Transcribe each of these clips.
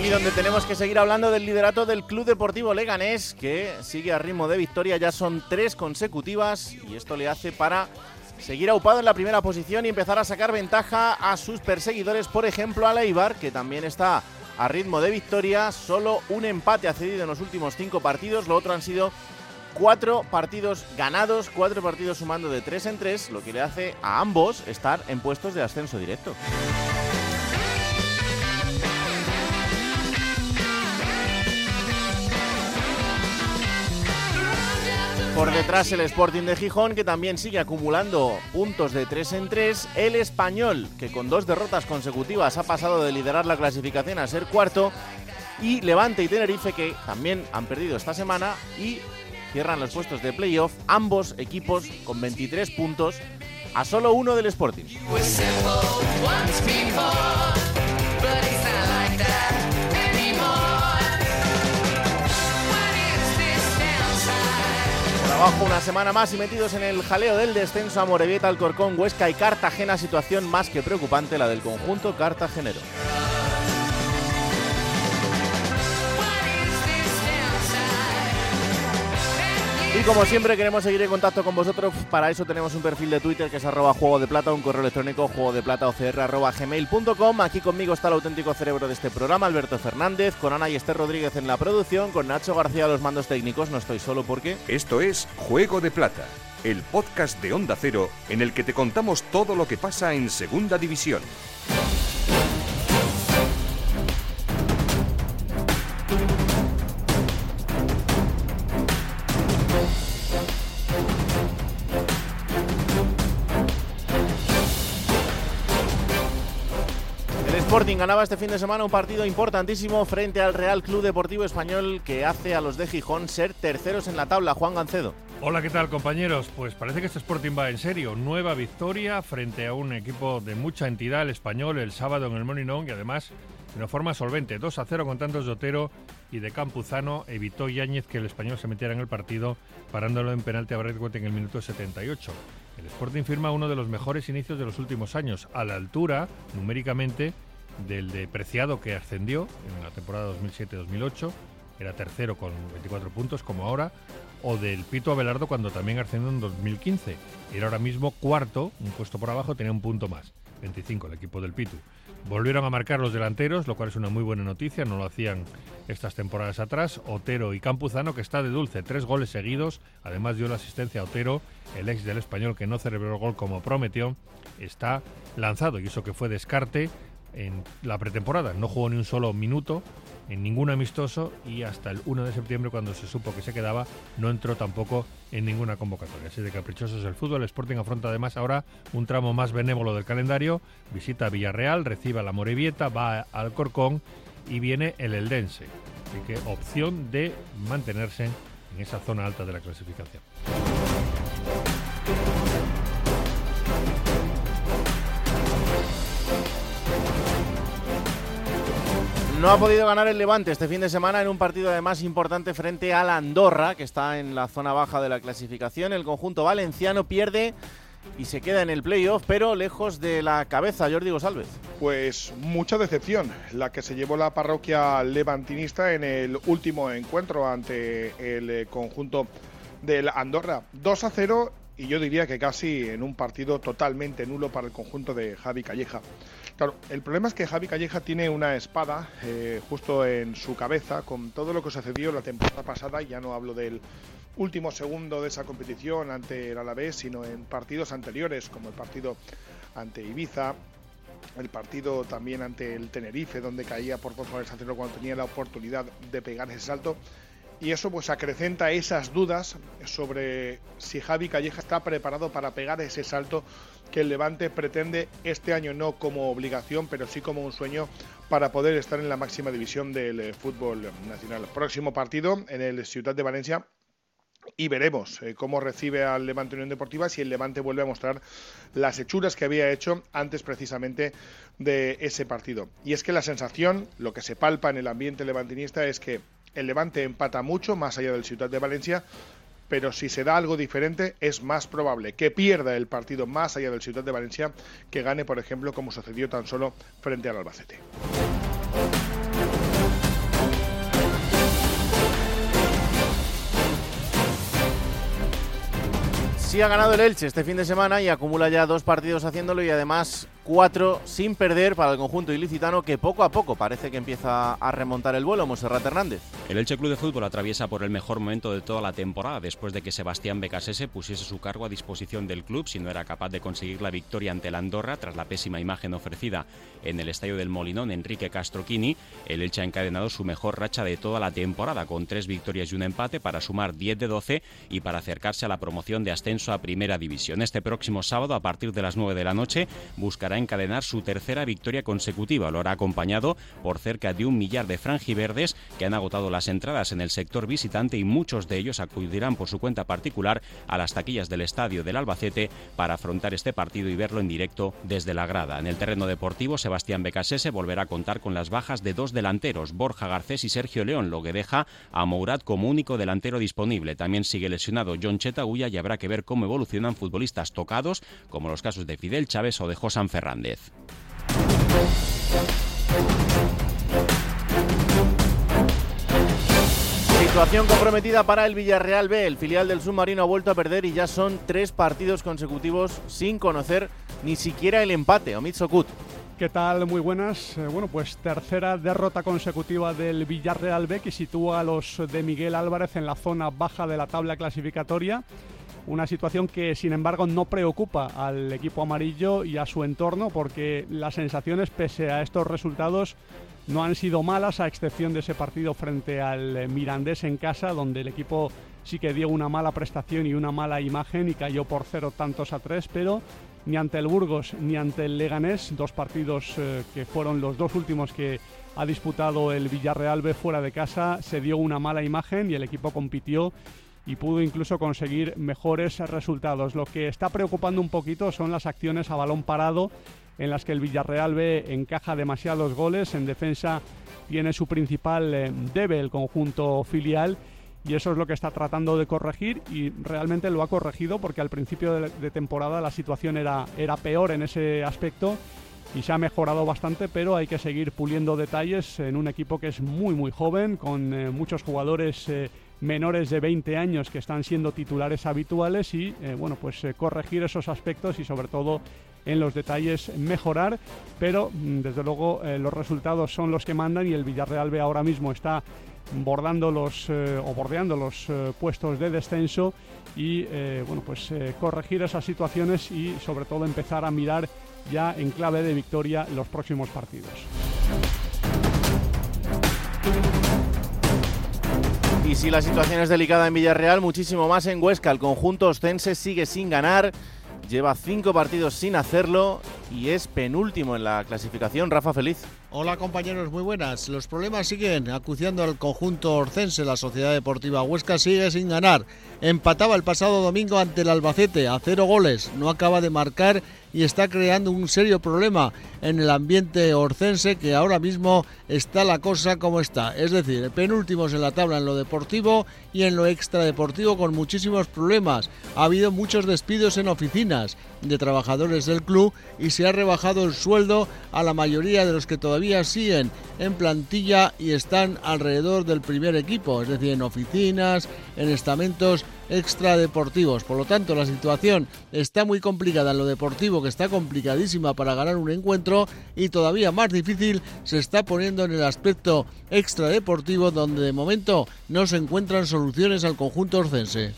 Y donde tenemos que seguir hablando del liderato del Club Deportivo Leganés, que sigue a ritmo de victoria, ya son tres consecutivas, y esto le hace para seguir aupado en la primera posición y empezar a sacar ventaja a sus perseguidores, por ejemplo a Leibar, que también está a ritmo de victoria, solo un empate ha cedido en los últimos cinco partidos, lo otro han sido cuatro partidos ganados, cuatro partidos sumando de tres en tres, lo que le hace a ambos estar en puestos de ascenso directo. Por detrás el Sporting de Gijón, que también sigue acumulando puntos de 3 en 3. El Español, que con dos derrotas consecutivas ha pasado de liderar la clasificación a ser cuarto. Y Levante y Tenerife, que también han perdido esta semana y cierran los puestos de playoff. Ambos equipos con 23 puntos a solo uno del Sporting. Abajo una semana más y metidos en el jaleo del descenso a Morevieta, Alcorcón, Huesca y Cartagena, situación más que preocupante la del conjunto cartagenero. Y como siempre queremos seguir en contacto con vosotros, para eso tenemos un perfil de Twitter que es arroba juego de plata, un correo electrónico juego de plata gmail.com. Aquí conmigo está el auténtico cerebro de este programa, Alberto Fernández, con Ana y Esther Rodríguez en la producción, con Nacho García a los mandos técnicos, no estoy solo porque... Esto es Juego de Plata, el podcast de Onda Cero en el que te contamos todo lo que pasa en Segunda División. Sporting ganaba este fin de semana un partido importantísimo frente al Real Club Deportivo Español que hace a los de Gijón ser terceros en la tabla. Juan Gancedo. Hola, ¿qué tal compañeros? Pues parece que este Sporting va en serio. Nueva victoria frente a un equipo de mucha entidad, el español, el sábado en el Moninón y además de una forma solvente. 2 a 0 con tantos de Otero y de Campuzano. Evitó Yáñez que el español se metiera en el partido parándolo en penalti a Bradwood en el minuto 78. El Sporting firma uno de los mejores inicios de los últimos años, a la altura, numéricamente, del de Preciado que ascendió en la temporada 2007-2008, era tercero con 24 puntos como ahora, o del Pito Abelardo cuando también ascendió en 2015. Era ahora mismo cuarto, un puesto por abajo, tenía un punto más, 25 el equipo del Pitu. Volvieron a marcar los delanteros, lo cual es una muy buena noticia, no lo hacían estas temporadas atrás. Otero y Campuzano, que está de dulce, tres goles seguidos, además dio la asistencia a Otero, el ex del español que no celebró el gol como prometió, está lanzado y eso que fue descarte en la pretemporada. No jugó ni un solo minuto en ningún amistoso y hasta el 1 de septiembre, cuando se supo que se quedaba, no entró tampoco en ninguna convocatoria. Así de caprichoso es el fútbol. El Sporting afronta además ahora un tramo más benévolo del calendario. Visita a Villarreal, recibe a la Morevieta, va al Corcón y viene el Eldense. Así que opción de mantenerse en esa zona alta de la clasificación. No ha podido ganar el Levante este fin de semana en un partido además importante frente a la Andorra, que está en la zona baja de la clasificación. El conjunto valenciano pierde y se queda en el playoff, pero lejos de la cabeza, Jordi González. Pues mucha decepción la que se llevó la parroquia levantinista en el último encuentro ante el eh, conjunto del Andorra. 2 a 0 y yo diría que casi en un partido totalmente nulo para el conjunto de Javi Calleja. Claro, el problema es que Javi Calleja tiene una espada eh, justo en su cabeza con todo lo que sucedió la temporada pasada, ya no hablo del último segundo de esa competición ante el Alavés, sino en partidos anteriores, como el partido ante Ibiza, el partido también ante el Tenerife, donde caía por dos goles a cero cuando tenía la oportunidad de pegar ese salto. Y eso pues acrecenta esas dudas sobre si Javi Calleja está preparado para pegar ese salto que el Levante pretende este año no como obligación, pero sí como un sueño para poder estar en la máxima división del eh, fútbol nacional. Próximo partido en el Ciudad de Valencia y veremos eh, cómo recibe al Levante Unión Deportiva si el Levante vuelve a mostrar las hechuras que había hecho antes precisamente de ese partido. Y es que la sensación, lo que se palpa en el ambiente levantinista es que el Levante empata mucho más allá del Ciudad de Valencia, pero si se da algo diferente es más probable que pierda el partido más allá del Ciudad de Valencia que gane, por ejemplo, como sucedió tan solo frente al Albacete. Sí ha ganado el Elche este fin de semana y acumula ya dos partidos haciéndolo y además cuatro sin perder para el conjunto ilicitano que poco a poco parece que empieza a remontar el vuelo, Monserrat Hernández. El Elche Club de Fútbol atraviesa por el mejor momento de toda la temporada después de que Sebastián Becasese pusiese su cargo a disposición del club si no era capaz de conseguir la victoria ante la Andorra tras la pésima imagen ofrecida en el estadio del Molinón Enrique Castroquini. El Elche ha encadenado su mejor racha de toda la temporada con tres victorias y un empate para sumar 10 de 12 y para acercarse a la promoción de ascenso a Primera División. Este próximo sábado a partir de las 9 de la noche buscará encadenar su tercera victoria consecutiva. Lo hará acompañado por cerca de un millar de franjiverdes que han agotado las entradas en el sector visitante y muchos de ellos acudirán por su cuenta particular a las taquillas del estadio del Albacete para afrontar este partido y verlo en directo desde la grada. En el terreno deportivo, Sebastián Becasese volverá a contar con las bajas de dos delanteros, Borja Garcés y Sergio León, lo que deja a Mourad como único delantero disponible. También sigue lesionado John Chetaguya y habrá que ver cómo evolucionan futbolistas tocados, como los casos de Fidel Chávez o de Josan Fernández. Situación comprometida para el Villarreal B. El filial del submarino ha vuelto a perder y ya son tres partidos consecutivos sin conocer ni siquiera el empate. Omid Sokut. ¿Qué tal? Muy buenas. Eh, bueno, pues tercera derrota consecutiva del Villarreal B que sitúa a los de Miguel Álvarez en la zona baja de la tabla clasificatoria. Una situación que, sin embargo, no preocupa al equipo amarillo y a su entorno porque las sensaciones, pese a estos resultados, no han sido malas, a excepción de ese partido frente al Mirandés en casa, donde el equipo sí que dio una mala prestación y una mala imagen y cayó por cero tantos a tres, pero ni ante el Burgos ni ante el Leganés, dos partidos eh, que fueron los dos últimos que ha disputado el Villarreal B fuera de casa, se dio una mala imagen y el equipo compitió y pudo incluso conseguir mejores resultados. Lo que está preocupando un poquito son las acciones a balón parado en las que el Villarreal B encaja demasiados goles. En defensa tiene su principal eh, debe el conjunto filial y eso es lo que está tratando de corregir y realmente lo ha corregido porque al principio de, temporada la situación era, era peor en ese aspecto y se ha mejorado bastante, pero hay que seguir puliendo detalles en un equipo que es muy muy joven, con eh, muchos jugadores eh, menores de 20 años que están siendo titulares habituales y eh, bueno, pues eh, corregir esos aspectos y sobre todo en los detalles mejorar, pero mm, desde luego eh, los resultados son los que mandan y el Villarreal B ahora mismo está bordando los o bordeando los puestos de descenso y bueno pues corregir esas situaciones y sobre todo empezar a mirar ya en clave de victoria los próximos partidos. Y si la situación es delicada en Villarreal, muchísimo más en Huesca. El conjunto ostense sigue sin ganar, lleva cinco partidos sin hacerlo y es penúltimo en la clasificación. Rafa Feliz. Hola compañeros, muy buenas. Los problemas siguen acuciando al conjunto orcense. La Sociedad Deportiva Huesca sigue sin ganar. Empataba el pasado domingo ante el Albacete a cero goles. No acaba de marcar y está creando un serio problema en el ambiente orcense que ahora mismo está la cosa como está. Es decir, penúltimos en la tabla en lo deportivo y en lo extradeportivo con muchísimos problemas. Ha habido muchos despidos en oficinas de trabajadores del club y se ha rebajado el sueldo a la mayoría de los que todavía siguen en plantilla y están alrededor del primer equipo, es decir, en oficinas, en estamentos extradeportivos. Por lo tanto, la situación está muy complicada en lo deportivo, que está complicadísima para ganar un encuentro y todavía más difícil se está poniendo en el aspecto extradeportivo, donde de momento no se encuentran soluciones al conjunto orcense.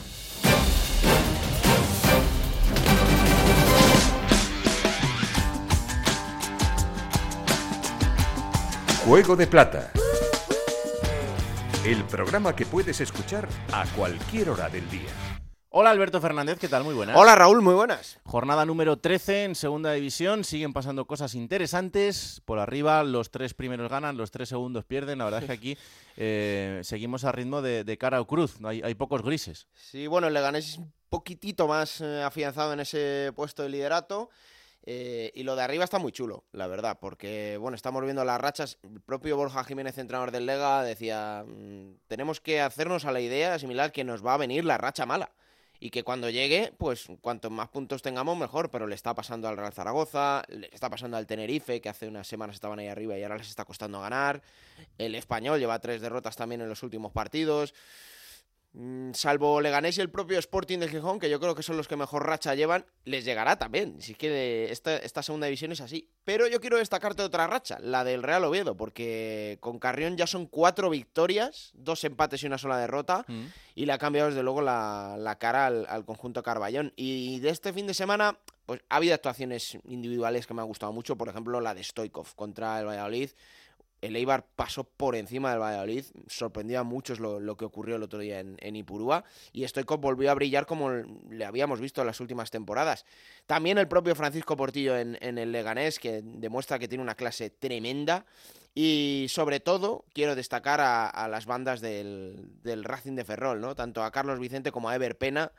Juego de Plata. el programa que puedes escuchar a cualquier hora del día. Hola Alberto Fernández, ¿qué tal? Muy buenas. Hola Raúl, muy buenas. Jornada número 13 en segunda división, siguen pasando cosas interesantes. Por arriba los tres primeros ganan, los tres segundos pierden. La verdad es que aquí eh, seguimos a ritmo de, cara o cruz, hay, hay pocos grises. Sí, bueno, el Leganés es un poquitito más eh, afianzado en ese puesto de liderato. Eh, y lo de arriba está muy chulo, la verdad, porque bueno, estamos viendo las rachas. El propio Borja Jiménez, entrenador del Lega, decía: mm, tenemos que hacernos a la idea similar que nos va a venir la racha mala. Y que cuando llegue, pues cuanto más puntos tengamos, mejor. Pero le está pasando al Real Zaragoza, le está pasando al Tenerife, que hace unas semanas estaban ahí arriba y ahora les está costando ganar. El español lleva tres derrotas también en los últimos partidos. Mm, salvo Leganés y el propio Sporting de Gijón, que yo creo que son los que mejor racha llevan, les llegará también. Si que esta, esta segunda división es así. Pero yo quiero destacarte otra racha, la del Real Oviedo, porque con Carrión ya son cuatro victorias, dos empates y una sola derrota, mm. y le ha cambiado desde luego la, cara al, al, conjunto Carballón. Y de este fin de semana, pues ha habido actuaciones individuales que me han gustado mucho, por ejemplo la de Stoikov contra el Valladolid el Eibar pasó por encima del Valladolid, sorprendió a muchos lo, que ocurrió el otro día en, en Ipurúa y Stoikov volvió a brillar como le habíamos visto en las últimas temporadas. También el propio Francisco Portillo en, el Leganés, que demuestra que tiene una clase tremenda y sobre todo quiero destacar a, las bandas del, del, Racing de Ferrol, ¿no? tanto a Carlos Vicente como a Ever Pena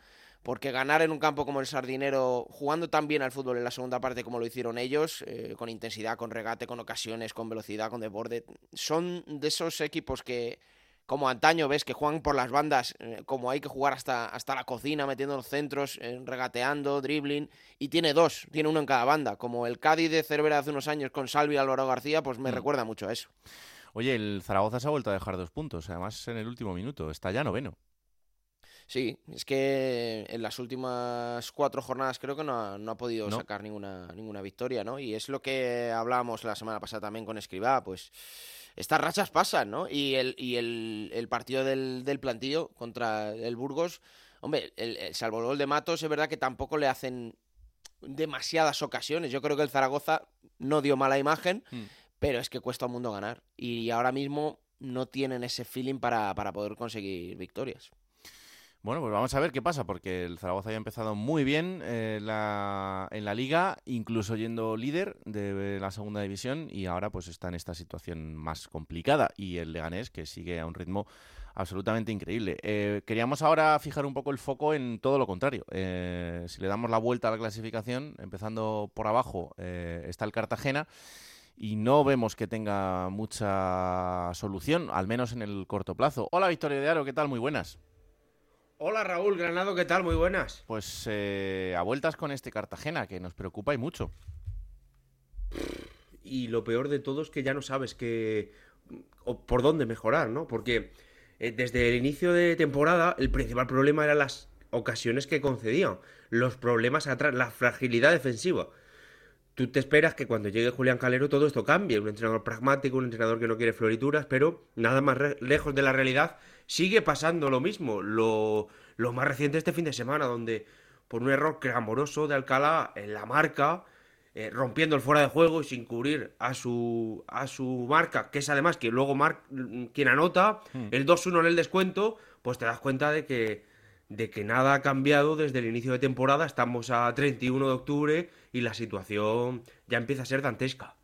porque ganar en un campo como el Sardinero, jugando tan bien al fútbol en la segunda parte como lo hicieron ellos, eh, con intensidad, con regate, con ocasiones, con velocidad, con desborde, son de esos equipos que, como antaño ves, que juegan por las bandas, eh, como hay que jugar hasta, hasta la cocina, metiendo los centros, eh, regateando, dribbling, y tiene dos, tiene uno en cada banda, como el Cádiz de Cervera hace unos años con Salvi y Álvaro García, pues me mm. recuerda mucho a eso. Oye, el Zaragoza se ha vuelto a dejar dos puntos, además en el último minuto, está ya noveno. Sí, es que en las últimas cuatro jornadas creo que no ha, podido sacar ninguna, ninguna victoria, ¿no? Y es lo que hablábamos la semana pasada también con Escribá, pues estas rachas pasan, ¿no? Y el, y el, partido del, del, plantillo contra el Burgos, hombre, el, salvo el gol de Matos, es verdad que tampoco le hacen demasiadas ocasiones. Yo creo que el Zaragoza no dio mala imagen, hmm. pero es que cuesta un mundo ganar. Y ahora mismo no tienen ese feeling para, para poder conseguir victorias. Bueno, pues vamos a ver qué pasa, porque el Zaragoza ha empezado muy bien eh, en la liga, incluso yendo líder de la segunda división, y ahora pues está en esta situación más complicada. Y el Leganés, que sigue a un ritmo absolutamente increíble. Eh, queríamos ahora fijar un poco el foco en todo lo contrario. Eh, si le damos la vuelta a la clasificación, empezando por abajo, está el Cartagena y no vemos que tenga mucha solución, al menos en el corto plazo. Hola Victoria de Aro, ¿qué tal? Muy buenas. Hola Raúl Granado, ¿qué tal? Muy buenas. Pues eh, a vueltas con este Cartagena, que nos preocupa y mucho. Y lo peor de todo es que ya no sabes que por dónde mejorar, ¿no? Porque eh, desde el inicio de temporada el principal problema eran las ocasiones que concedían, los problemas atrás, la fragilidad defensiva. Tú te esperas que cuando llegue Julián Calero todo esto cambie, un entrenador pragmático, un entrenador que no quiere florituras, pero nada más lejos de la realidad sigue pasando lo mismo. Lo, más reciente este fin de semana, donde por un error clamoroso de Alcalá en la marca, eh, rompiendo el fuera de juego y sin cubrir a su, a su marca, que es además que luego Mar quien anota hmm. el 2-1 en el descuento, pues te das cuenta de que, de que nada ha cambiado desde el inicio de temporada. Estamos a 31 de octubre y la situación ya empieza a ser dantesca.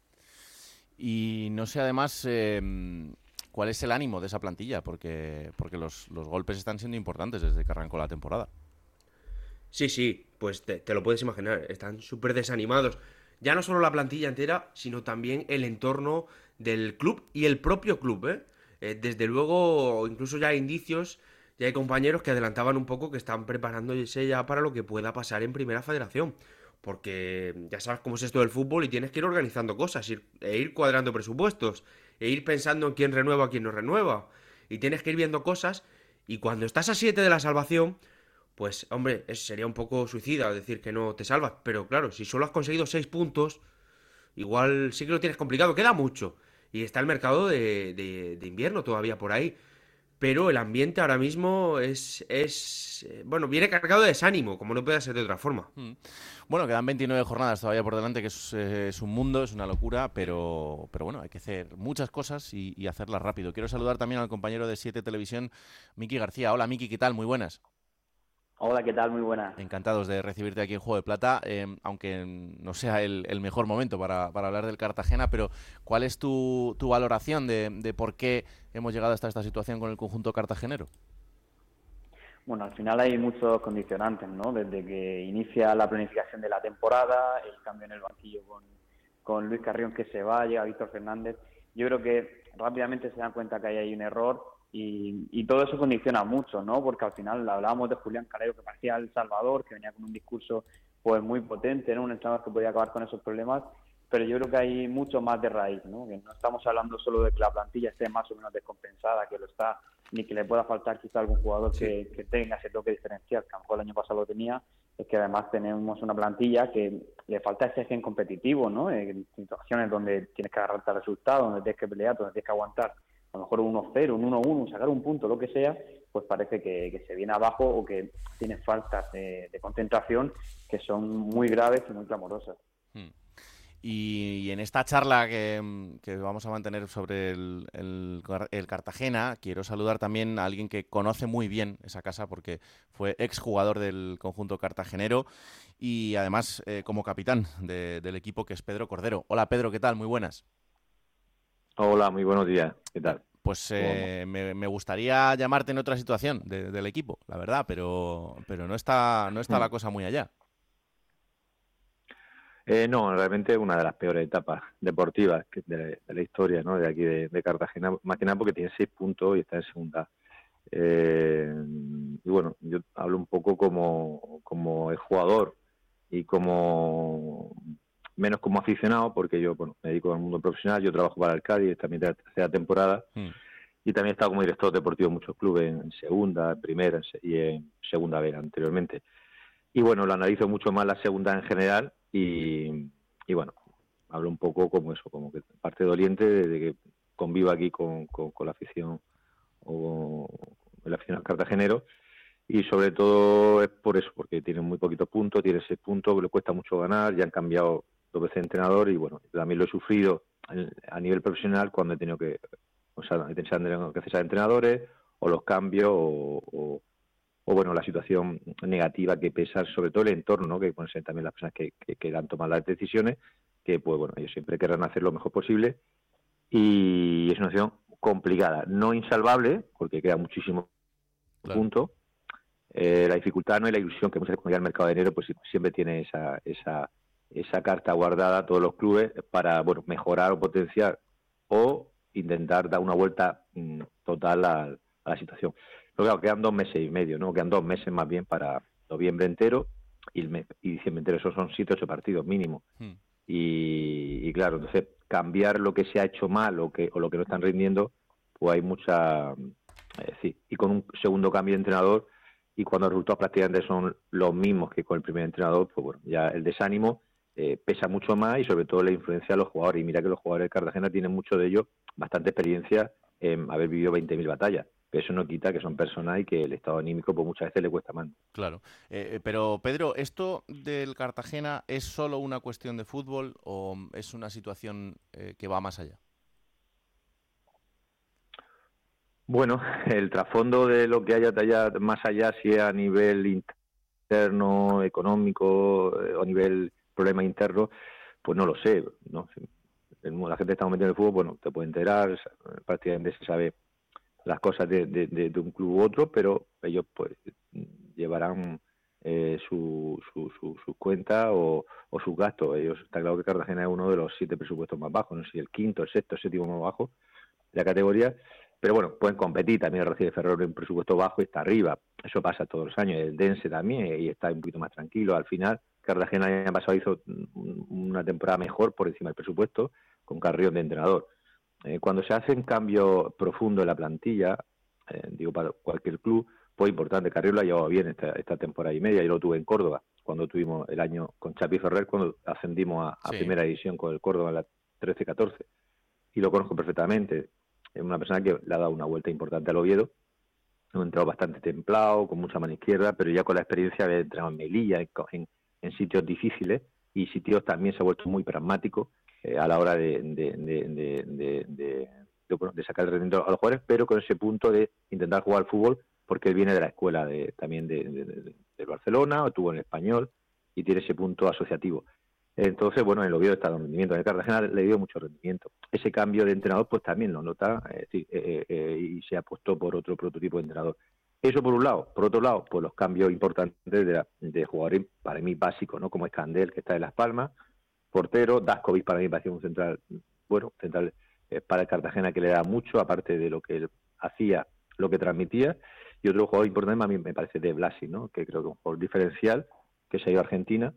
Y no sé, además, em, cuál es el ánimo de esa plantilla, porque, porque los, golpes están siendo importantes desde que arrancó la temporada. Sí, sí, pues te, lo puedes imaginar, están súper desanimados. Ya no solo la plantilla entera, sino también el entorno del club y el propio club. ¿eh? eh desde luego, incluso ya hay indicios, ya hay compañeros que adelantaban un poco que están preparándose ya para lo que pueda pasar en Primera Federación. Porque ya sabes cómo es esto del fútbol y tienes que ir organizando cosas e ir cuadrando presupuestos e ir pensando en quién renueva, quién no renueva. Y tienes que ir viendo cosas. Y cuando estás a 7 de la salvación, pues hombre, sería un poco suicida decir que no te salvas. Pero claro, si solo has conseguido 6 puntos, igual sí que lo tienes complicado. Queda mucho. Y está el mercado de, de, invierno todavía por ahí. Pero el ambiente ahora mismo es, es eh, bueno, viene cargado de desánimo, como no puede ser de otra forma. Mm. Bueno, quedan 29 jornadas todavía por delante, que es, eh, es un mundo, es una locura, pero, pero bueno, hay que hacer muchas cosas y, y hacerlas rápido. Quiero saludar también al compañero de 7 Televisión, Miki García. Hola, Miki, ¿qué tal? Muy buenas. Hola, ¿qué tal? Muy buena. Encantados de recibirte aquí en Juego de Plata, eh, aunque no sea el, el mejor momento para, para, hablar del Cartagena, pero ¿cuál es tu, tu valoración de, de, por qué hemos llegado hasta esta situación con el conjunto cartagenero? Bueno, al final hay muchos condicionantes, ¿no? Desde que inicia la planificación de la temporada, el cambio en el banquillo con, con Luis Carrión que se va, llega Víctor Fernández. Yo creo que rápidamente se dan cuenta que ahí hay un error y, y, todo eso condiciona mucho, ¿no? Porque al final hablábamos de Julián Calero, que parecía el Salvador, que venía con un discurso pues muy potente, ¿no? Un entrenador que podía acabar con esos problemas, pero yo creo que hay mucho más de raíz, ¿no? Que no estamos hablando solo de que la plantilla esté más o menos descompensada, que lo está, ni que le pueda faltar quizá algún jugador sí. que, que, tenga ese toque diferencial, que a lo mejor el año pasado lo tenía, es que además tenemos una plantilla que le falta ese gen competitivo, ¿no? En situaciones donde tienes que agarrarte al resultado, donde tienes que pelear, donde tienes que aguantar a lo mejor un 1-0, un 1-1, sacar un punto, lo que sea, pues parece que, se viene abajo o que tiene faltas de, concentración que son muy graves y muy clamorosas. Hmm. Y, en esta charla que, vamos a mantener sobre el, Cartagena, quiero saludar también a alguien que conoce muy bien esa casa porque fue exjugador del conjunto cartagenero y además eh, como capitán de, del equipo que es Pedro Cordero. Hola Pedro, ¿qué tal? Muy buenas. Hola, muy buenos días. ¿Qué tal? Pues eh, me, me, gustaría llamarte en otra situación de, del equipo, la verdad, pero, pero no está, no está la cosa muy allá. Eh, no, realmente una de las peores etapas deportivas de, de la historia ¿no? de aquí de, de, Cartagena, más que nada porque tiene seis puntos y está en segunda. Eh, y bueno, yo hablo un poco como, como el jugador y como menos como aficionado, porque yo bueno, me dedico al mundo profesional, yo trabajo para el Cádiz, también de la tercera temporada, mm. y también he estado como director deportivo en muchos clubes, en segunda, en primera y en segunda vez anteriormente. Y bueno, lo analizo mucho más la segunda en general y, y bueno, hablo un poco como eso, como que parte doliente de, de que convivo aquí con, con, con, la afición o el aficionado cartagenero y sobre todo es por eso, porque tienen muy poquitos puntos, tienen seis puntos, le cuesta mucho ganar, ya han cambiado dos veces entrenador y bueno, también lo he sufrido a nivel profesional cuando he tenido que, o sea, he tenido que cesar entrenadores o los cambios o, o, o, bueno, la situación negativa que pesa sobre todo el entorno, ¿no? que pueden ser también las personas que, que, que han tomado las decisiones, que pues bueno, ellos siempre querrán hacer lo mejor posible y es una situación complicada, no insalvable, porque queda muchísimo claro. punto. Eh, la dificultad no es la ilusión que muchas veces cuando llega al mercado de enero, pues siempre tiene esa, esa, esa carta guardada a todos los clubes para bueno mejorar o potenciar o intentar dar una vuelta mmm, total a, a, la situación. Pero claro, quedan dos meses y medio, ¿no? Quedan dos meses más bien para noviembre entero y, el mes, y diciembre entero. Esos son siete ocho partidos mínimo. Hmm. Y, y, claro, entonces cambiar lo que se ha hecho mal o, que, o lo que no están rindiendo, pues hay mucha... Eh, sí. Y con un segundo cambio de entrenador y cuando los resultados prácticamente son los mismos que con el primer entrenador, pues bueno, ya el desánimo eh, pesa mucho más y sobre todo la influencia de los jugadores. Y mira que los jugadores de Cartagena tienen mucho de ellos, bastante experiencia en haber vivido 20.000 batallas. Pero eso no quita que son personas y que el estado anímico pues muchas veces le cuesta más. Claro. Eh, pero Pedro, ¿esto del Cartagena es solo una cuestión de fútbol o es una situación eh, que va más allá? Bueno, el trasfondo de lo que haya allá, más allá, si a nivel interno, económico, eh, o a nivel problema interno, pues no lo sé. ¿no? La gente está metiendo en el fútbol, bueno, te puede enterar, prácticamente se sabe las cosas de, un club u otro, pero ellos pues llevarán eh, su, su, su, su, cuenta o, sus gastos. Ellos, está claro que Cartagena es uno de los siete presupuestos más bajos, no sé si el quinto, el sexto, el séptimo más bajo de la categoría, pero bueno, pueden competir. También el Recife Ferrol en presupuesto bajo y está arriba. Eso pasa todos los años. El Dense también y está un poquito más tranquilo. Al final, Cartagena el año pasado hizo una temporada mejor por encima del presupuesto con Carrión de entrenador. Eh, cuando se hace un cambio profundo en la plantilla, eh, digo para cualquier club, pues importante, Carrión lo ha llevado bien esta, esta temporada y media, yo lo tuve en Córdoba, cuando tuvimos el año con Chapi Ferrer, cuando ascendimos a, a sí. primera división con el Córdoba en la 13-14, y lo conozco perfectamente, es una persona que le ha dado una vuelta importante al Oviedo, un entrenador bastante templado, con mucha mano izquierda, pero ya con la experiencia de entrenado en Melilla, en, en, sitios difíciles y sitios también se ha vuelto muy pragmático eh, a la hora de, de, sacar el rendimiento a los jugadores, pero con ese punto de intentar jugar fútbol, porque él viene de la escuela de, también de, Barcelona, o estuvo en español y tiene ese punto asociativo. Entonces, bueno, en el Oviedo está dando rendimiento. En el Cartagena le dio mucho rendimiento. Ese cambio de entrenador, pues también lo nota eh, eh, y se apostó por otro prototipo de entrenador. Eso por un lado. Por otro lado, pues los cambios importantes de, de jugadores, para mí básicos, ¿no? Como Escandel, que está en Las Palmas, portero, Daskovic para mí parecía un central, bueno, central para el Cartagena que le da mucho, aparte de lo que él hacía, lo que transmitía. Y otro jugador importante a mí me parece de Blasi, ¿no? Que creo que es un jugador diferencial, que se ha ido a Argentina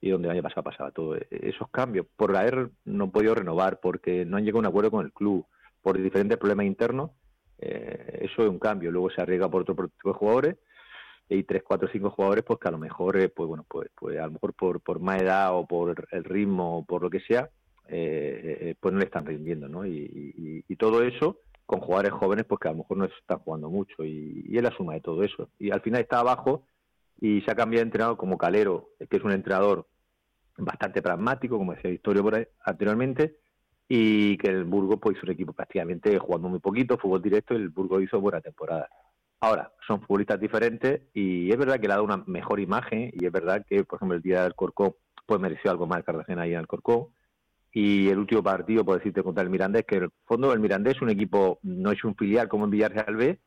y donde el año pasado pasaba todo. E-, esos cambios, por haber no podido renovar, porque no han llegado a un acuerdo con el club, por diferentes problemas internos, eh, eso es un cambio. Luego se arriesga por otro tipo de jugadores y tres, cuatro, cinco jugadores, pues que a lo mejor, eh, pues bueno, pues, pues a lo mejor por, por más edad o por el ritmo o por lo que sea, eh, pues no le están rindiendo, ¿no? Y, y, todo eso con jugadores jóvenes, pues que a lo mejor no están jugando mucho y, y es la suma de todo eso. Y al final está abajo y se ha cambiado de entrenador como Calero, que es un entrenador bastante pragmático, como decía Victorio por anteriormente, y que el Burgos pues, hizo un equipo prácticamente jugando muy poquito, fútbol directo, y el Burgos hizo buena temporada. Ahora, son futbolistas diferentes y es verdad que le ha dado una mejor imagen y es verdad que, por ejemplo, el día del Corcón pues mereció algo más el Cartagena ahí en el Corcón y el último partido, por decirte, contra el Mirandés, que en el fondo el Mirandés es un equipo, no es un filial como en Villarreal B,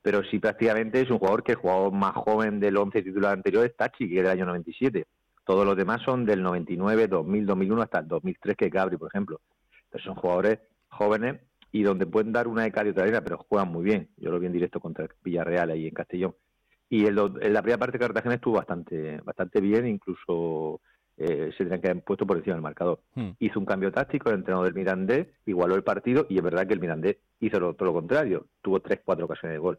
pero sí prácticamente es un jugador que el jugador más joven del 11 titular anterior es Tachi, que es del año 97. Todos los demás son del 99, 2000, 2001 hasta el 2003, que es Gabri, por ejemplo. Pero son jugadores jóvenes y donde pueden dar una de cal y otra arena, pero juegan muy bien. Yo lo vi en directo contra Villarreal ahí en Castellón. Y en, la primera parte de Cartagena estuvo bastante bastante bien, incluso eh, se tendrían que haber puesto por encima del marcador. Hmm. Hizo un cambio táctico, el entrenador del Mirandés igualó el partido y es verdad que el Mirandés hizo todo lo contrario, tuvo tres, cuatro ocasiones de gol.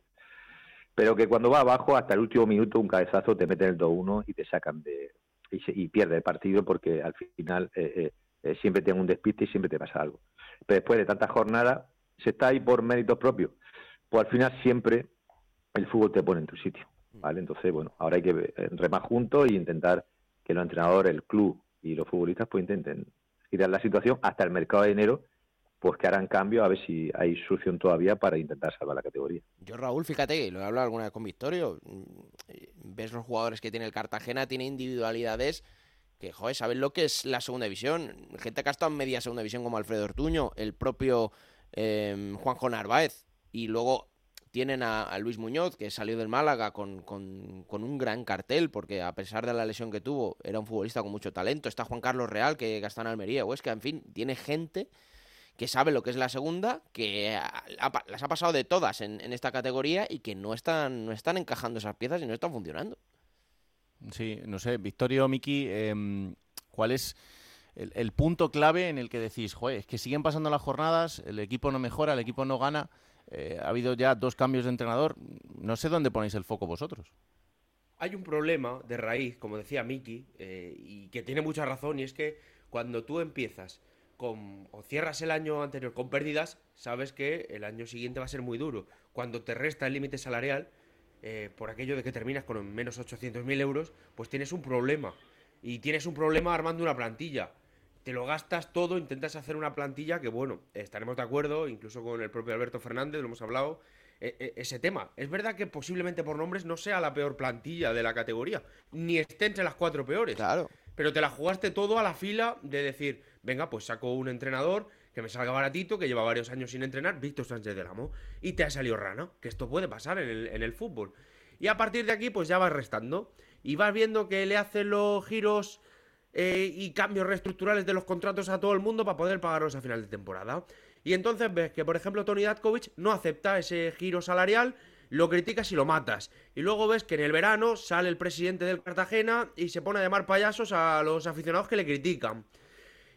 Pero que cuando va abajo, hasta el último minuto, un cabezazo te meten el 2-1 y te sacan de, y, pierde el partido porque al final eh, eh, eh, siempre tiene un despiste y siempre te pasa algo. Pero después de tantas jornadas, se está ahí por méritos propios. Pues al final siempre el fútbol te pone en tu sitio. ¿vale? Entonces, bueno, ahora hay que remar juntos y intentar que los entrenadores, el club y los futbolistas pues intenten girar la situación hasta el mercado de enero pues que harán cambio a ver si hay solución todavía para intentar salvar la categoría. Yo, Raúl, fíjate, lo he hablado alguna vez con Victorio, mm, ves los jugadores que tiene el Cartagena, tiene individualidades que, joder, saben lo que es la segunda división. Gente que ha estado en media segunda división como Alfredo Ortuño, el propio eh, Juanjo Narváez, y luego tienen a, Luis Muñoz, que salió del Málaga con, con, con, un gran cartel, porque a pesar de la lesión que tuvo, era un futbolista con mucho talento. Está Juan Carlos Real, que gasta en Almería, o es que, en fin, tiene gente que sabe lo que es la segunda, que las ha pasado de todas en, esta categoría y que no están, no están encajando esas piezas y no están funcionando. Sí, no sé, Victorio, Miki, em, ¿cuál es el, punto clave en el que decís, joder, es que siguen pasando las jornadas, el equipo no mejora, el equipo no gana, eh, ha habido ya dos cambios de entrenador, no sé dónde ponéis el foco vosotros? Hay un problema de raíz, como decía Miki, eh, y que tiene mucha razón, y es que cuando tú empiezas o cierras el año anterior con pérdidas, sabes que el año siguiente va a ser muy duro. Cuando te resta el límite salarial, eh, por aquello de que terminas con menos 800.000 euros, pues tienes un problema. Y tienes un problema armando una plantilla. Te lo gastas todo, intentas hacer una plantilla que, bueno, estaremos de acuerdo, incluso con el propio Alberto Fernández, lo hemos hablado, e, e, ese tema. Es verdad que posiblemente por nombres no sea la peor plantilla de la categoría, ni esté entre las cuatro peores. Claro. Pero te la jugaste todo a la fila de decir, venga, pues saco un entrenador que me salga baratito, que lleva varios años sin entrenar, Víctor Sánchez del Amo, y te ha salido rana, que esto puede pasar en el, en el fútbol. Y a partir de aquí, pues ya vas restando. Y vas viendo que le hacen los giros eh, y cambios reestructurales de los contratos a todo el mundo para poder pagarlos a final de temporada. Y entonces ves que, por ejemplo, Tony Datkovich no acepta ese giro salarial, lo criticas y lo matas. Y luego ves que en el verano sale el presidente del Cartagena y se pone a llamar payasos a los aficionados que le critican.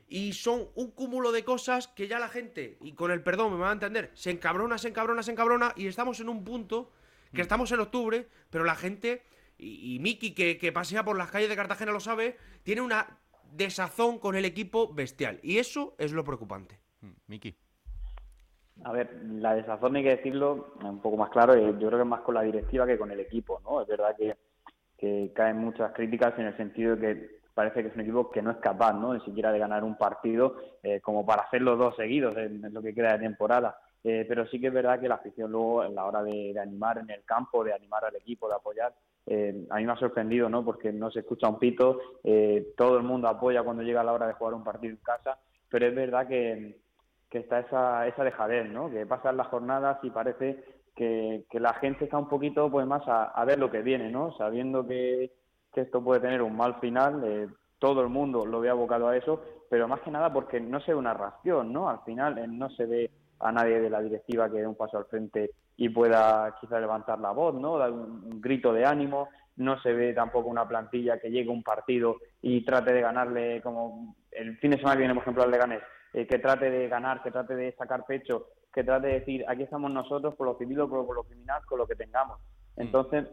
Y son un cúmulo de cosas que ya la gente, y con el perdón me va a entender, se encabrona, se encabrona, se encabrona, y estamos en un punto que mm. estamos en octubre, pero la gente, y, Miki que, que pasea por las calles de Cartagena lo sabe, tiene una desazón con el equipo bestial. Y eso es lo preocupante. Mm, Miki. A ver, la desazón hay que decirlo un poco más claro, eh, yo creo que es más con la directiva que con el equipo, ¿no? Es verdad que, que caen muchas críticas en el sentido de que parece que es un equipo que no es capaz, ¿no? Ni siquiera de ganar un partido eh, como para hacer los dos seguidos en, lo que queda de temporada. Eh, pero sí que es verdad que la afición luego, a la hora de, animar en el campo, de animar al equipo, de apoyar, a mí me ha sorprendido, ¿no? Porque no se escucha un pito, todo el mundo apoya cuando llega la hora de jugar un partido en casa, pero es verdad que, que está esa, esa dejadez, ¿no? Que pasan las jornadas y parece que, la gente está un poquito pues más a, ver lo que viene, ¿no? Sabiendo que, esto puede tener un mal final, eh, todo el mundo lo ve abocado a eso, pero más que nada porque no se ve una reacción, ¿no? Al final eh, no se ve a nadie de la directiva que dé un paso al frente y pueda quizá levantar la voz, ¿no? Dar un, grito de ánimo, no se ve tampoco una plantilla que llegue un partido y trate de ganarle como el fin de semana viene, por ejemplo, al Leganés, eh, que trate de ganar, que trate de sacar pecho, que trate de decir, aquí estamos nosotros por lo civil o por, lo criminal, con lo que tengamos. Mm. Entonces,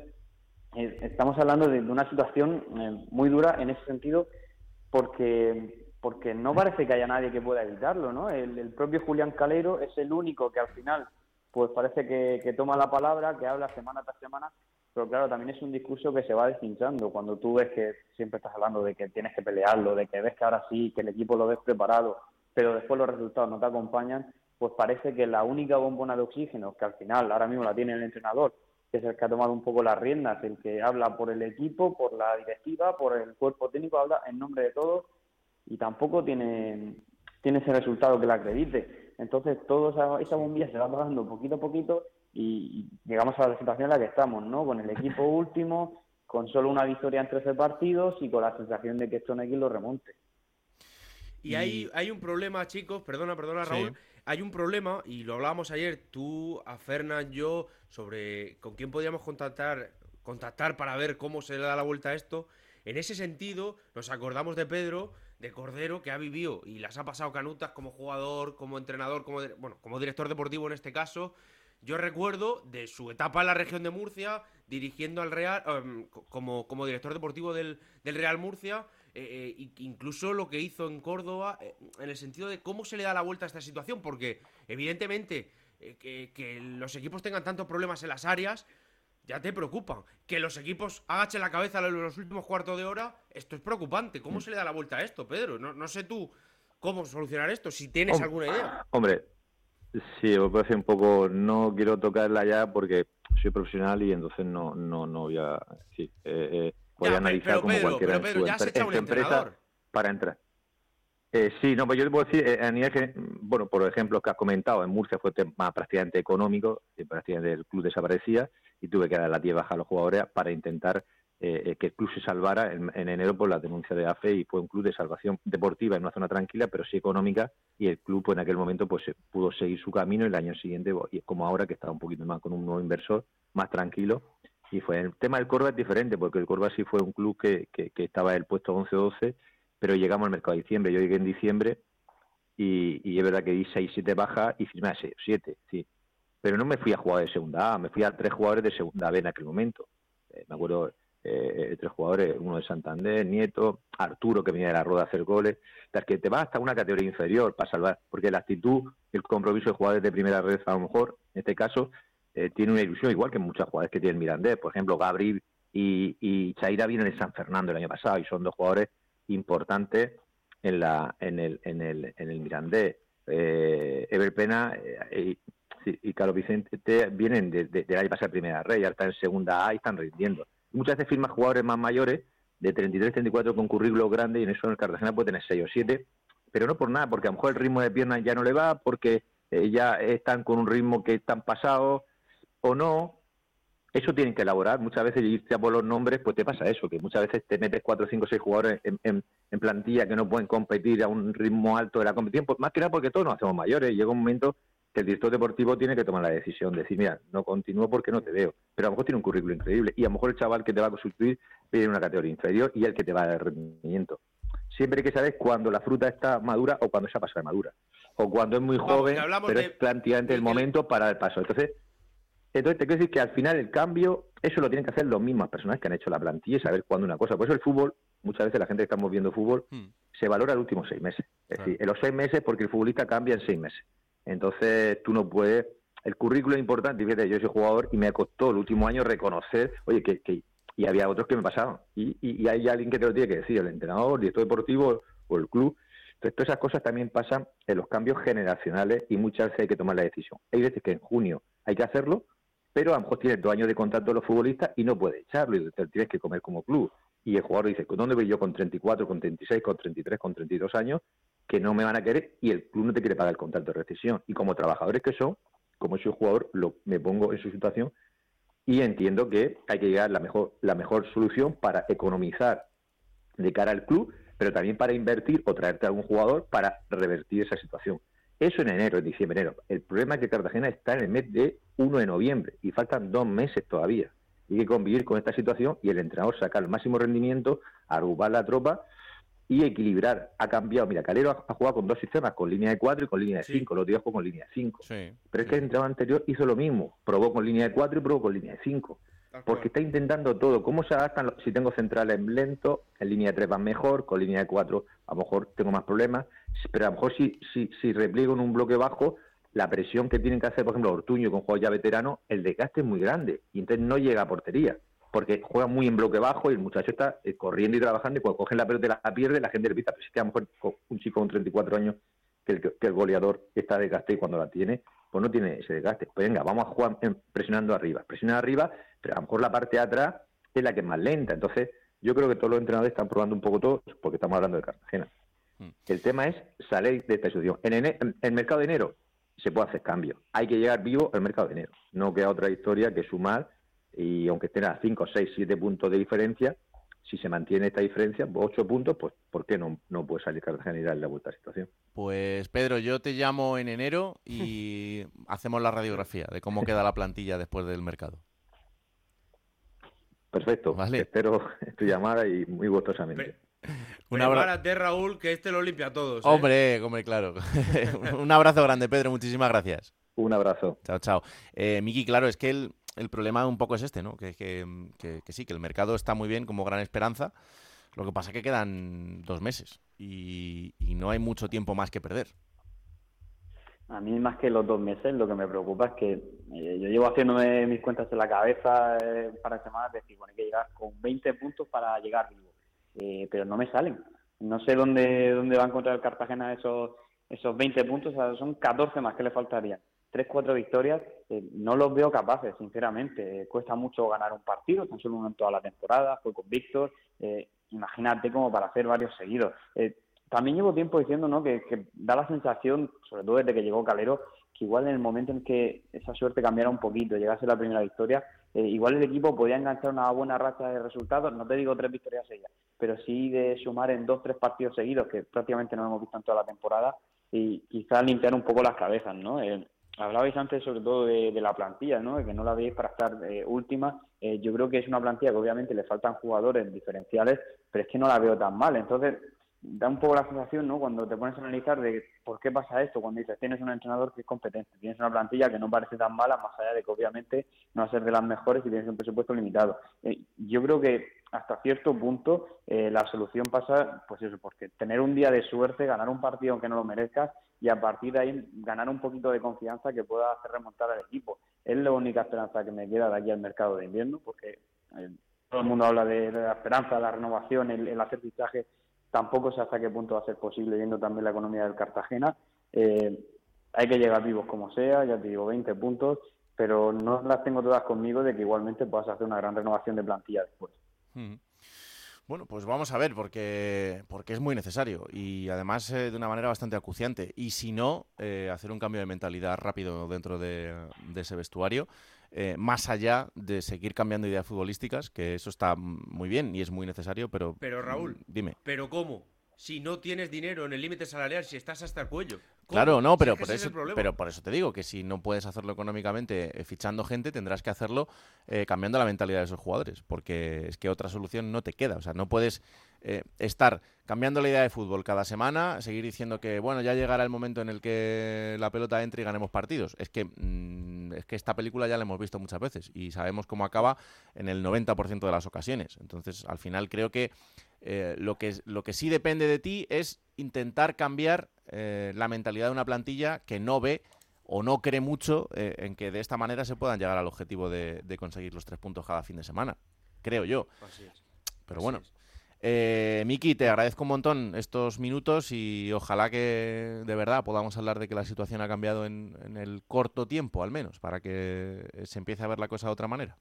eh, estamos hablando de, una situación eh, muy dura en ese sentido porque porque no parece que haya nadie que pueda evitarlo, ¿no? El, propio Julián Calero es el único que al final, pues parece que, que, toma la palabra, que habla semana tras semana, pero claro, también es un discurso que se va deshinchando. Cuando tú ves que siempre estás hablando de que tienes que pelearlo, de que ves que ahora sí, que el equipo lo ves preparado, pero después los resultados no te acompañan, pues parece que la única bombona de oxígeno, que al final ahora mismo la tiene el entrenador, que es el que ha tomado un poco las riendas, el que habla por el equipo, por la directiva, por el cuerpo técnico, habla en nombre de todos y tampoco tiene, tiene ese resultado que le acredite. Entonces, toda esa, esa bombilla se va apagando poquito a poquito y llegamos a la situación en la que estamos, ¿no? Con el equipo último, con solo una victoria en 13 partidos y con la sensación de que esto no hay quien lo remonte. Y, Hay, hay un problema, chicos, perdona, perdona, Raúl. Hay un problema, y lo hablábamos ayer, tú, a Fernán, yo, sobre con quién podríamos contactar, contactar para ver cómo se le da la vuelta a esto. En ese sentido, nos acordamos de Pedro, de Cordero, que ha vivido y las ha pasado canutas como jugador, como entrenador, como, bueno, como director deportivo en este caso. Yo recuerdo de su etapa en la región de Murcia, dirigiendo al Real, em, como, como director deportivo del, del Real Murcia, eh, eh incluso lo que hizo en Córdoba, eh, en el sentido de cómo se le da la vuelta a esta situación, porque evidentemente eh, que, los equipos tengan tantos problemas en las áreas, ya te preocupan. Que los equipos agachen la cabeza en los últimos cuartos de hora, esto es preocupante. ¿Cómo mm. se le da la vuelta a esto, Pedro? No, no sé tú cómo solucionar esto, si tienes alguna idea. Hombre, sí, me parece un poco, no quiero tocarla ya porque soy profesional y entonces no, no, no voy a... Sí, eh, voy a analizar como cualquiera empresa para entrar. Eh, sí, no, pues yo te puedo decir, eh, a nivel que, bueno, por ejemplo, que has comentado, en Murcia fue tema prácticamente económico, prácticamente el club desaparecía y tuve que dar la tía baja a los jugadores para intentar que el club se salvara en, enero por la denuncia de AFE y fue un club de salvación deportiva en una zona tranquila, pero sí económica y el club pues, en aquel momento pues pudo seguir su camino y el año siguiente, como ahora que estaba un poquito más con un nuevo inversor, más tranquilo, y fue el tema del Corva es diferente, porque el Corva sí fue un club que, que, estaba en el puesto 11-12, pero llegamos al mercado de diciembre. Yo llegué en diciembre y, es verdad que di 6-7 bajas y firmé a 7, sí. Pero no me fui a jugar de segunda A, me fui a tres jugadores de segunda B en aquel momento. Eh, me acuerdo, eh, tres jugadores, uno de Santander, Nieto, Arturo, que venía de la rueda a hacer goles. O que te vas hasta una categoría inferior para salvar, porque la actitud, el compromiso de jugadores de primera red, a lo mejor, en este caso, eh, tiene una ilusión, igual que muchos jugadores que tiene el Mirandés. Por ejemplo, Gabriel y, y Chaira vienen de San Fernando el año pasado y son dos jugadores importantes en, la, en, el, en, el, en el Mirandés. Eh, Ever Pena eh, y, Carlos Vicente vienen de, de, del año pasado Primera Red, ya están en Segunda A y están rindiendo. Muchas veces firman jugadores más mayores, de 33, 34 con currículos grandes, y en eso en el Cartagena puede tener 6 o 7, pero no por nada, porque a lo mejor el ritmo de piernas ya no le va, porque eh, ya están con un ritmo que están pasados, o no, eso tienen que elaborar. Muchas veces irte a por los nombres, pues te pasa eso, que muchas veces te metes cuatro, cinco, seis jugadores en, en, plantilla que no pueden competir a un ritmo alto de la competición, pues más que nada porque todos nos hacemos mayores. Llega un momento que el director deportivo tiene que tomar la decisión de decir, mira, no continúo porque no te veo. Pero a lo mejor tiene un currículo increíble y a lo mejor el chaval que te va a sustituir viene una categoría inferior y el que te va a dar rendimiento. Siempre hay que saber cuándo la fruta está madura o cuando se ha pasado de madura. O cuando es muy joven, pero es planteante el momento para el paso. Entonces, entonces, te quiero decir que al final el cambio, eso lo tienen que hacer los mismas personas que han hecho la plantilla y saber cuándo una cosa. Por eso el fútbol, muchas veces la gente que estamos viendo fútbol, hmm. se valora los últimos seis meses. Es decir, en los seis meses, porque el futbolista cambia en seis meses. Entonces, tú no puedes. El currículo es importante. Fíjate, yo soy jugador y me costó el último año reconocer, oye, que, que y había otros que me pasaban. Y, y, hay alguien que te lo tiene que decir, el entrenador, el director deportivo o el club. Entonces, todas esas cosas también pasan en los cambios generacionales y muchas veces hay que tomar la decisión. Hay veces que en junio hay que hacerlo, pero a lo mejor tienes dos años de contrato de los futbolistas y no puedes echarlo y te tienes que comer como club. Y el jugador dice, ¿dónde voy yo con 34, con 36, con 33, con 32 años que no me van a querer y el club no te quiere pagar el contrato de rescisión? Y como trabajadores que son, como soy jugador, lo, me pongo en su situación y entiendo que hay que llegar a la mejor, la mejor solución para economizar de cara al club, pero también para invertir o traerte a algún jugador para revertir esa situación. Eso en enero, en diciembre, enero. El problema es que Cartagena está en el mes de 1 de noviembre y faltan dos meses todavía. Hay que convivir con esta situación y el entrenador sacar el máximo rendimiento, agrupar la tropa y equilibrar. Ha cambiado. Mira, Calero ha, jugado con dos sistemas, con línea de 4 y con línea de 5. Los días jugó con línea de 5. Pero es que el entrenador anterior hizo lo mismo. Probó con línea de 4 y probó con línea de 5. Porque está intentando todo. ¿Cómo se adaptan? Si tengo centrales lento, en línea de 3 van mejor, con línea de 4 a lo mejor tengo más problemas. Pero a lo mejor si, si, si repliego en un bloque bajo, la presión que tienen que hacer, por ejemplo, Ortuño con jugador ya veterano, el desgaste es muy grande y entonces no llega a portería porque juega muy en bloque bajo y el muchacho está eh, corriendo y trabajando y cuando cogen la pelota la pierde, la gente le pita, pero si que a lo mejor un chico con 34 años que el, que el goleador está desgaste y cuando la tiene, pues no tiene ese desgaste. Pues venga, vamos a jugar presionando arriba, presionar arriba, pero a lo mejor la parte de atrás es la que es más lenta. Entonces, yo creo que todos los entrenadores están probando un poco todo, porque estamos hablando de Cartagena. Mm. El tema es salir de esta situación. En, el mercado de enero se puede hacer cambio. Hay que llegar vivo al mercado de enero. No queda otra historia que sumar y aunque estén a 5, 6, 7 puntos de diferencia, si se mantiene esta diferencia, 8 puntos, pues ¿por qué no, no puede salir Cartagena y darle la vuelta a la situación? Pues Pedro, yo te llamo en enero y hacemos la radiografía de cómo queda la plantilla después del mercado. Perfecto. Vale. Espero tu llamada y muy gustosamente. Un abrazo. Raúl, que este lo limpia a todos. ¿eh? Hombre, hombre, claro. un abrazo grande, Pedro. Muchísimas gracias. Un abrazo. Chao, chao. Eh, Miki, claro, es que el, el problema un poco es este, ¿no? Que, sí, que el mercado está muy bien como gran esperanza. Lo que pasa es que quedan dos meses y, no hay mucho tiempo más que perder. A mí más que los dos meses, lo que me preocupa es que eh, yo llevo haciéndome mis cuentas en la cabeza eh, para semanas, decir, bueno, hay que llegar con 20 puntos para llegar vivo. Eh, pero no me salen. No sé dónde, dónde va a encontrar el Cartagena esos, esos 20 puntos, son 14 más que le faltarían tres, cuatro victorias, eh, no los veo capaces, sinceramente. Eh, cuesta mucho ganar un partido, tan solo uno en toda la temporada, fue con Víctor. Eh, imagínate como para hacer varios seguidos. también llevo tiempo diciendo ¿no? Que, da la sensación, sobre todo desde que llegó Calero, que igual en el momento en que esa suerte cambiara un poquito, llegase la primera victoria, igual el equipo podía enganchar una buena racha de resultados, no te digo tres victorias seguidas, pero sí de sumar en dos, tres partidos seguidos, que prácticamente no hemos visto en toda la temporada, y quizás limpiar un poco las cabezas, ¿no? Hablabais antes sobre todo de, la plantilla, ¿no? De que no la veis para estar eh, última. Eh, yo creo que es una plantilla que obviamente le faltan jugadores diferenciales, pero es que no la veo tan mal. Entonces, da un poco la sensación, ¿no? Cuando te pones a analizar de por qué pasa esto, cuando dices tienes un entrenador que es competente, tienes una plantilla que no parece tan mala, más allá de que obviamente no va a ser de las mejores y tienes un presupuesto limitado. Eh, yo creo que hasta cierto punto la solución pasa, pues eso, porque tener un día de suerte, ganar un partido aunque no lo merezcas y a partir de ahí ganar un poquito de confianza que pueda hacer remontar al equipo. Es la única esperanza que me queda de aquí al mercado de invierno, porque eh, todo el mundo habla de, la esperanza, la renovación, el, el, hacer fichaje, tampoco sé hasta qué punto va a ser posible viendo también la economía del Cartagena. Eh, hay que llegar vivos como sea, ya te digo, 20 puntos, pero no las tengo todas conmigo de que igualmente puedas hacer una gran renovación de plantilla después. Bueno, pues vamos a ver, porque, porque es muy necesario y además eh, de una manera bastante acuciante. Y si no, eh, hacer un cambio de mentalidad rápido dentro de, ese vestuario, eh, más allá de seguir cambiando ideas futbolísticas, que eso está muy bien y es muy necesario, pero... Pero Raúl, dime. ¿Pero cómo? Si no tienes dinero en el límite salarial, si estás hasta el cuello. Claro, no, pero por, eso, pero por eso te digo que si no puedes hacerlo económicamente eh, fichando gente, tendrás que hacerlo eh, cambiando la mentalidad de esos jugadores, porque es que otra solución no te queda. O sea, no puedes eh, estar cambiando la idea de fútbol cada semana, seguir diciendo que, bueno, ya llegará el momento en el que la pelota entre y ganemos partidos. Es que mm, es que esta película ya la hemos visto muchas veces y sabemos cómo acaba en el 90% de las ocasiones. Entonces, al final creo que eh, lo que, lo que sí depende de ti es intentar cambiar eh, la mentalidad de una plantilla que no ve o no cree mucho eh, en que de esta manera se puedan llegar al objetivo de, de conseguir los tres puntos cada fin de semana. Creo yo. Así es. Pero Así bueno. es. Eh, Miki, te agradezco un montón estos minutos y ojalá que de verdad podamos hablar de que la situación ha cambiado en, en el corto tiempo, al menos, para que se empiece a ver la cosa de otra manera.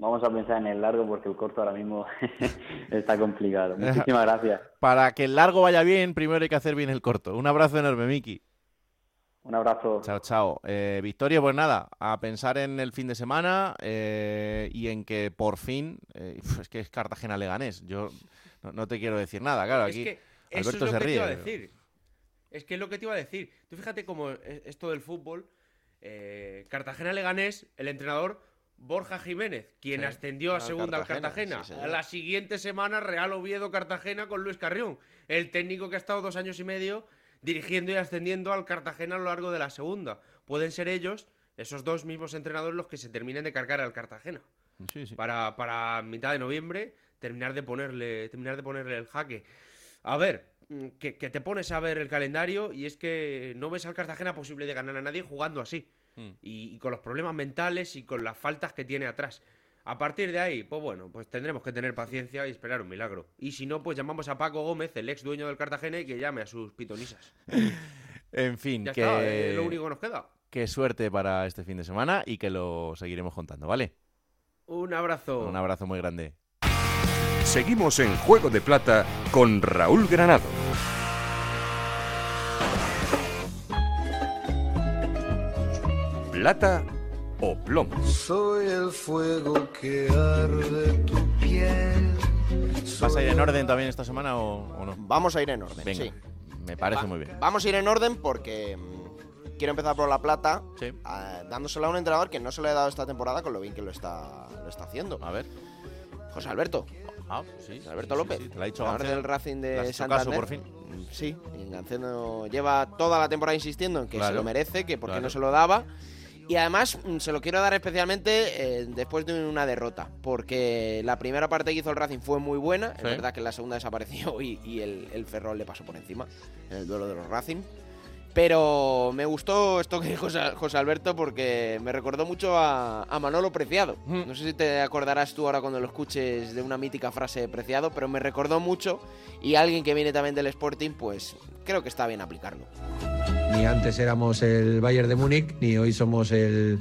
Vamos a pensar en el largo porque el corto ahora mismo está complicado. Muchísimas gracias. Para que el largo vaya bien, primero hay que hacer bien el corto. Un abrazo enorme, Miki. Un abrazo. Chao, chao. Eh, Victoria, pues nada, a pensar en el fin de semana eh, y en que por fin, eh, es que es Cartagena Leganés. Yo no, no te quiero decir nada, claro, aquí es que eso Alberto es lo se que te iba a ríe. decir. Es que es lo que te iba a decir. Tú fíjate cómo es- esto del fútbol, eh, Cartagena Leganés, el entrenador Borja Jiménez, quien Sí, ascendió a segunda al Cartagena, Cartagena. sí, a la siguiente semana Real Oviedo Cartagena con Luis Carrión, el técnico que ha estado dos años y medio dirigiendo y ascendiendo al Cartagena a lo largo de la segunda. Pueden ser ellos, esos dos mismos entrenadores, los que se terminen de cargar al Cartagena Sí, sí. para, para mitad de noviembre terminar de ponerle terminar de ponerle el jaque. A ver, mm, que, que te pones a ver el calendario y es que no ves al Cartagena posible de ganar a nadie jugando así. Mm. Y, y con los problemas mentales y con las faltas que tiene atrás. A partir de ahí, pues bueno, pues tendremos que tener paciencia y esperar un milagro. Y si no, pues llamamos a Paco Gómez, el ex dueño del Cartagena, y que llame a sus pitonisas. En fin, Ya que, está, es lo único que nos queda. que suerte para este fin de semana y que lo seguiremos contando, ¿vale? Un abrazo. Un abrazo muy grande. Seguimos en Juego de Plata con Raúl Granado. Plata o plomo. Soy el fuego que arde tu piel. ¿Vas a ir en orden también esta semana o, o no? Vamos a ir en orden, Venga, sí. me parece Va- muy bien. Vamos a ir en orden porque mm, quiero empezar por La Plata, Sí. dándosela a un entrenador que no se le ha dado esta temporada con lo bien que lo está, lo está haciendo. A ver. José Alberto. Ah, sí. José Alberto sí, López. sí, te la ha dicho del Racing de hecho Santander. caso, por fin. Sí, y Ganceno lleva toda la temporada insistiendo en que se Claro, lo merece, que por qué claro. no se lo daba. Y además mm, se lo quiero dar especialmente eh, después de una derrota, porque la primera parte que hizo el Racing fue muy buena, es Sí. verdad que la segunda desapareció y, y el, el Ferrol le pasó por encima en el duelo de los Racing. Pero me gustó esto que dijo José José Alberto porque me recordó mucho a, a Manolo Preciado. Mm. No sé si te acordarás tú ahora cuando lo escuches de una mítica frase de Preciado, pero me recordó mucho y alguien que viene también del Sporting, pues creo que está bien aplicarlo. Ni antes éramos el Bayern de Múnich, ni hoy somos el,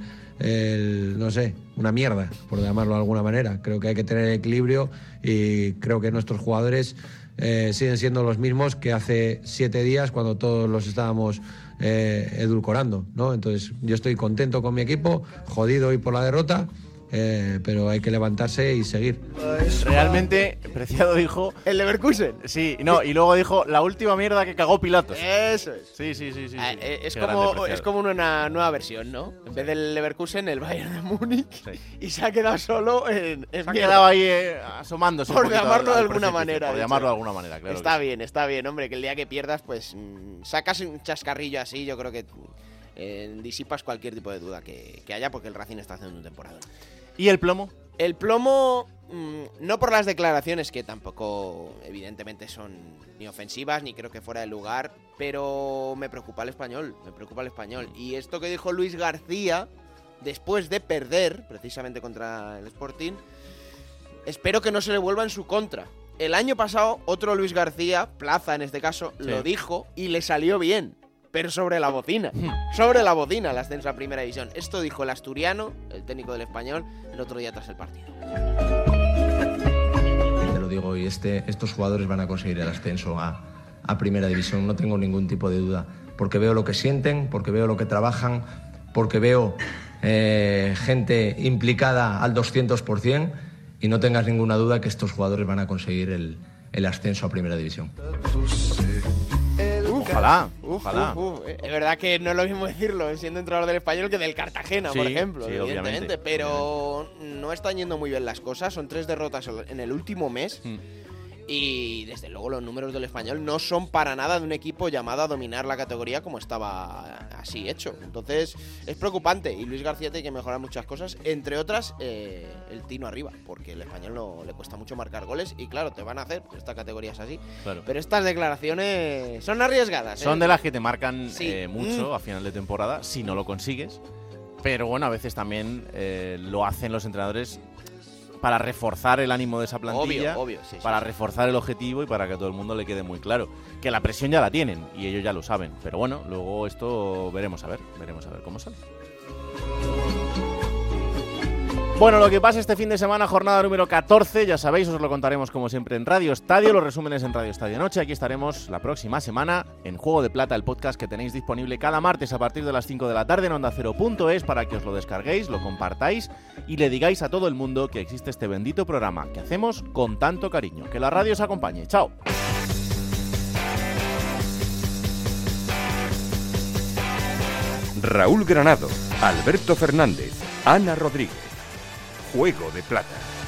no sé, una mierda, por llamarlo de alguna manera. Creo que hay que tener equilibrio y creo que nuestros jugadores eh, siguen siendo los mismos que hace siete días cuando todos los estábamos eh, edulcorando. ¿no? Entonces yo estoy contento con mi equipo, jodido hoy por la derrota, eh, pero hay que levantarse y seguir. Realmente, Preciado dijo. ¿El Leverkusen? Sí, no, y luego dijo la última mierda que cagó Pilatos. Eso es. Sí, sí, sí, sí. Ah, sí. eh, es, Qué como, grande es como una nueva versión, ¿no? En vez del Leverkusen, el Bayern de Múnich. Sí. Y se ha quedado solo en. en Se ha quedado ahí eh, asomándose. Por llamarlo de al alguna manera, Por llamarlo de alguna manera, claro. está sí. bien, está bien, hombre, que el día que pierdas, pues mm, sacas un chascarrillo así, yo creo que eh, disipas cualquier tipo de duda que, que haya porque el Racing está haciendo un temporada. ¿Y el plomo? El plomo, mm, no por las declaraciones que tampoco evidentemente son ni ofensivas ni creo que fuera de lugar, pero me preocupa el español, me preocupa el español. Y esto que dijo Luis García después de perder precisamente contra el Sporting, espero que no se le vuelva en su contra. El año pasado otro Luis García, Plaza en este caso, Sí. lo dijo y le salió bien. Pero sobre la bocina. sobre la bocina el ascenso a primera división. Esto dijo el asturiano, el técnico del español, el otro día tras el partido. Te lo digo, y este, estos jugadores van a conseguir el ascenso a, a Primera División, no tengo ningún tipo de duda, porque veo lo que sienten, porque veo lo que trabajan, porque veo eh, gente implicada al 200% y no tengas ninguna duda que estos jugadores van a conseguir el, el ascenso a Primera División. Ojalá, Uf, ojalá. uf, uf. Es verdad que no es lo mismo decirlo siendo entrenador del español que del Cartagena, por ejemplo, sí, evidentemente. obviamente, pero no están yendo muy bien las cosas. Son tres derrotas en el último mes. Mm. Y desde luego los números del español no son para nada de un equipo llamado a dominar la categoría como estaba así hecho. Entonces es preocupante y Luis García tiene que mejorar muchas cosas, entre otras eh, el tino arriba, porque el español no le cuesta mucho marcar goles y claro, te van a hacer, esta categoría es así. Claro. Pero estas declaraciones son arriesgadas. ¿eh? Son de las que te marcan Sí. eh, mucho Mm. a final de temporada si no lo consigues. Pero bueno, a veces también eh, lo hacen los entrenadores para reforzar el ánimo de esa plantilla, Obvio, obvio, sí, sí, para sí. reforzar el objetivo y para que a todo el mundo le quede muy claro que la presión ya la tienen y ellos ya lo saben. Pero bueno, luego esto veremos a ver, veremos a ver cómo sale. Bueno, lo que pasa este fin de semana, jornada número 14, ya sabéis, os lo contaremos como siempre en Radio Estadio, los resúmenes en Radio Estadio Noche. Aquí estaremos la próxima semana en Juego de Plata, el podcast que tenéis disponible cada martes a partir de las 5 de la tarde en onda Cero.es para que os lo descarguéis, lo compartáis y le digáis a todo el mundo que existe este bendito programa que hacemos con tanto cariño. Que la radio os acompañe. Chao. Raúl Granado, Alberto Fernández, Ana Rodríguez. Juego de Plata.